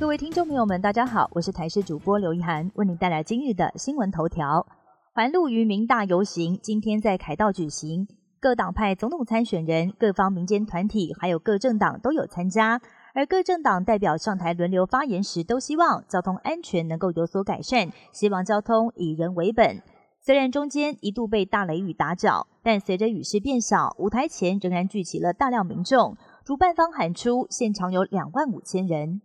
各位听众朋友们，大家好，我是台视主播刘一涵，为您带来今日的新闻头条。环路渔民大游行今天在凯道举行，各党派总统参选人、各方民间团体还有各政党都有参加。而各政党代表上台轮流发言时，都希望交通安全能够有所改善，希望交通以人为本。虽然中间一度被大雷雨打搅，但随着雨势变小，舞台前仍然聚集了大量民众。主办方喊出现场有两万五千人。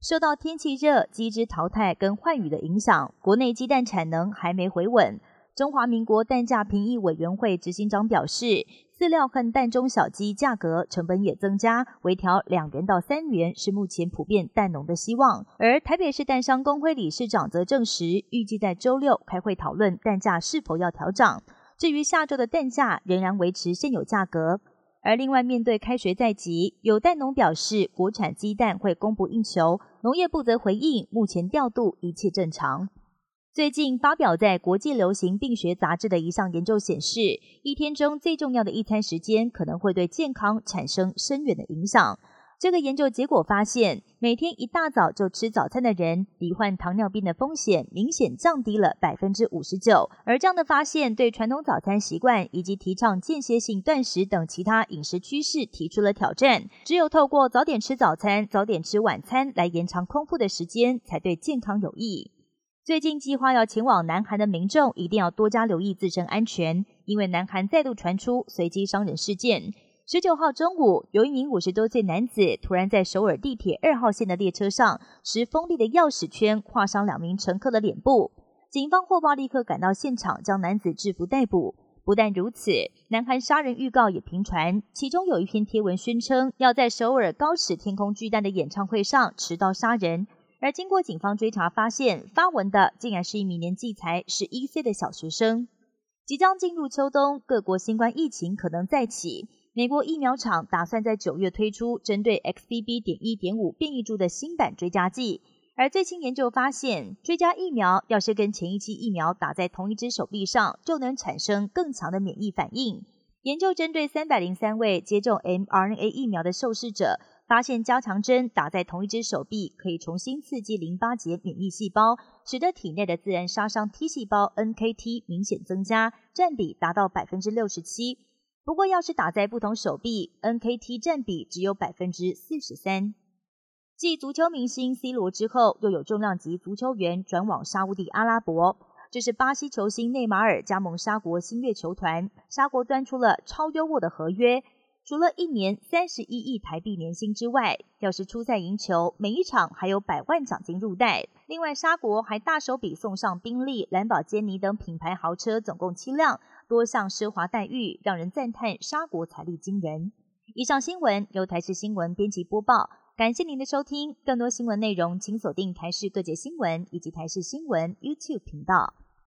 受到天气热、鸡只淘汰跟换雨的影响，国内鸡蛋产能还没回稳。中华民国蛋价评议委员会执行长表示，饲料和蛋中小鸡价格成本也增加，微调两元到三元是目前普遍蛋农的希望。而台北市蛋商工会理事长则证实，预计在周六开会讨论蛋价是否要调涨。至于下周的蛋价，仍然维持现有价格。而另外，面对开学在即，有蛋农表示，国产鸡蛋会供不应求。农业部则回应，目前调度一切正常。最近发表在国际流行病学杂志的一项研究显示，一天中最重要的一餐时间，可能会对健康产生深远的影响。这个研究结果发现，每天一大早就吃早餐的人，罹患糖尿病的风险明显降低了百分之五十九。而这样的发现，对传统早餐习惯以及提倡间歇性断食等其他饮食趋势提出了挑战。只有透过早点吃早餐、早点吃晚餐来延长空腹的时间，才对健康有益。最近计划要前往南韩的民众，一定要多加留意自身安全，因为南韩再度传出随机伤人事件。十九号中午，有一名五十多岁男子突然在首尔地铁二号线的列车上，持锋利的钥匙圈划伤两名乘客的脸部。警方获报立刻赶到现场，将男子制服逮捕。不但如此，南韩杀人预告也频传，其中有一篇贴文宣称要在首尔高尺天空巨蛋的演唱会上持刀杀人。而经过警方追查，发现发文的竟然是一名年纪才十一岁的小学生。即将进入秋冬，各国新冠疫情可能再起。美国疫苗厂打算在九月推出针对 XBB. 点一点五变异株的新版追加剂，而最新研究发现，追加疫苗要是跟前一期疫苗打在同一只手臂上，就能产生更强的免疫反应。研究针对三百零三位接种 mRNA 疫苗的受试者，发现加强针打在同一只手臂可以重新刺激淋巴结免疫细胞，使得体内的自然杀伤 T 细胞 NKT 明显增加，占比达到百分之六十七。不过，要是打在不同手臂，NKT 占比只有百分之四十三。继足球明星 C 罗之后，又有重量级足球员转往沙地阿拉伯。这是巴西球星内马尔加盟沙国新月球团，沙国端出了超优渥的合约，除了一年三十一亿台币年薪之外，要是出赛赢球，每一场还有百万奖金入袋。另外，沙国还大手笔送上宾利、兰博基尼等品牌豪车，总共七辆。多项奢华待遇，让人赞叹沙国财力惊人。以上新闻由台视新闻编辑播报，感谢您的收听。更多新闻内容，请锁定台视各界新闻以及台视新闻 YouTube 频道。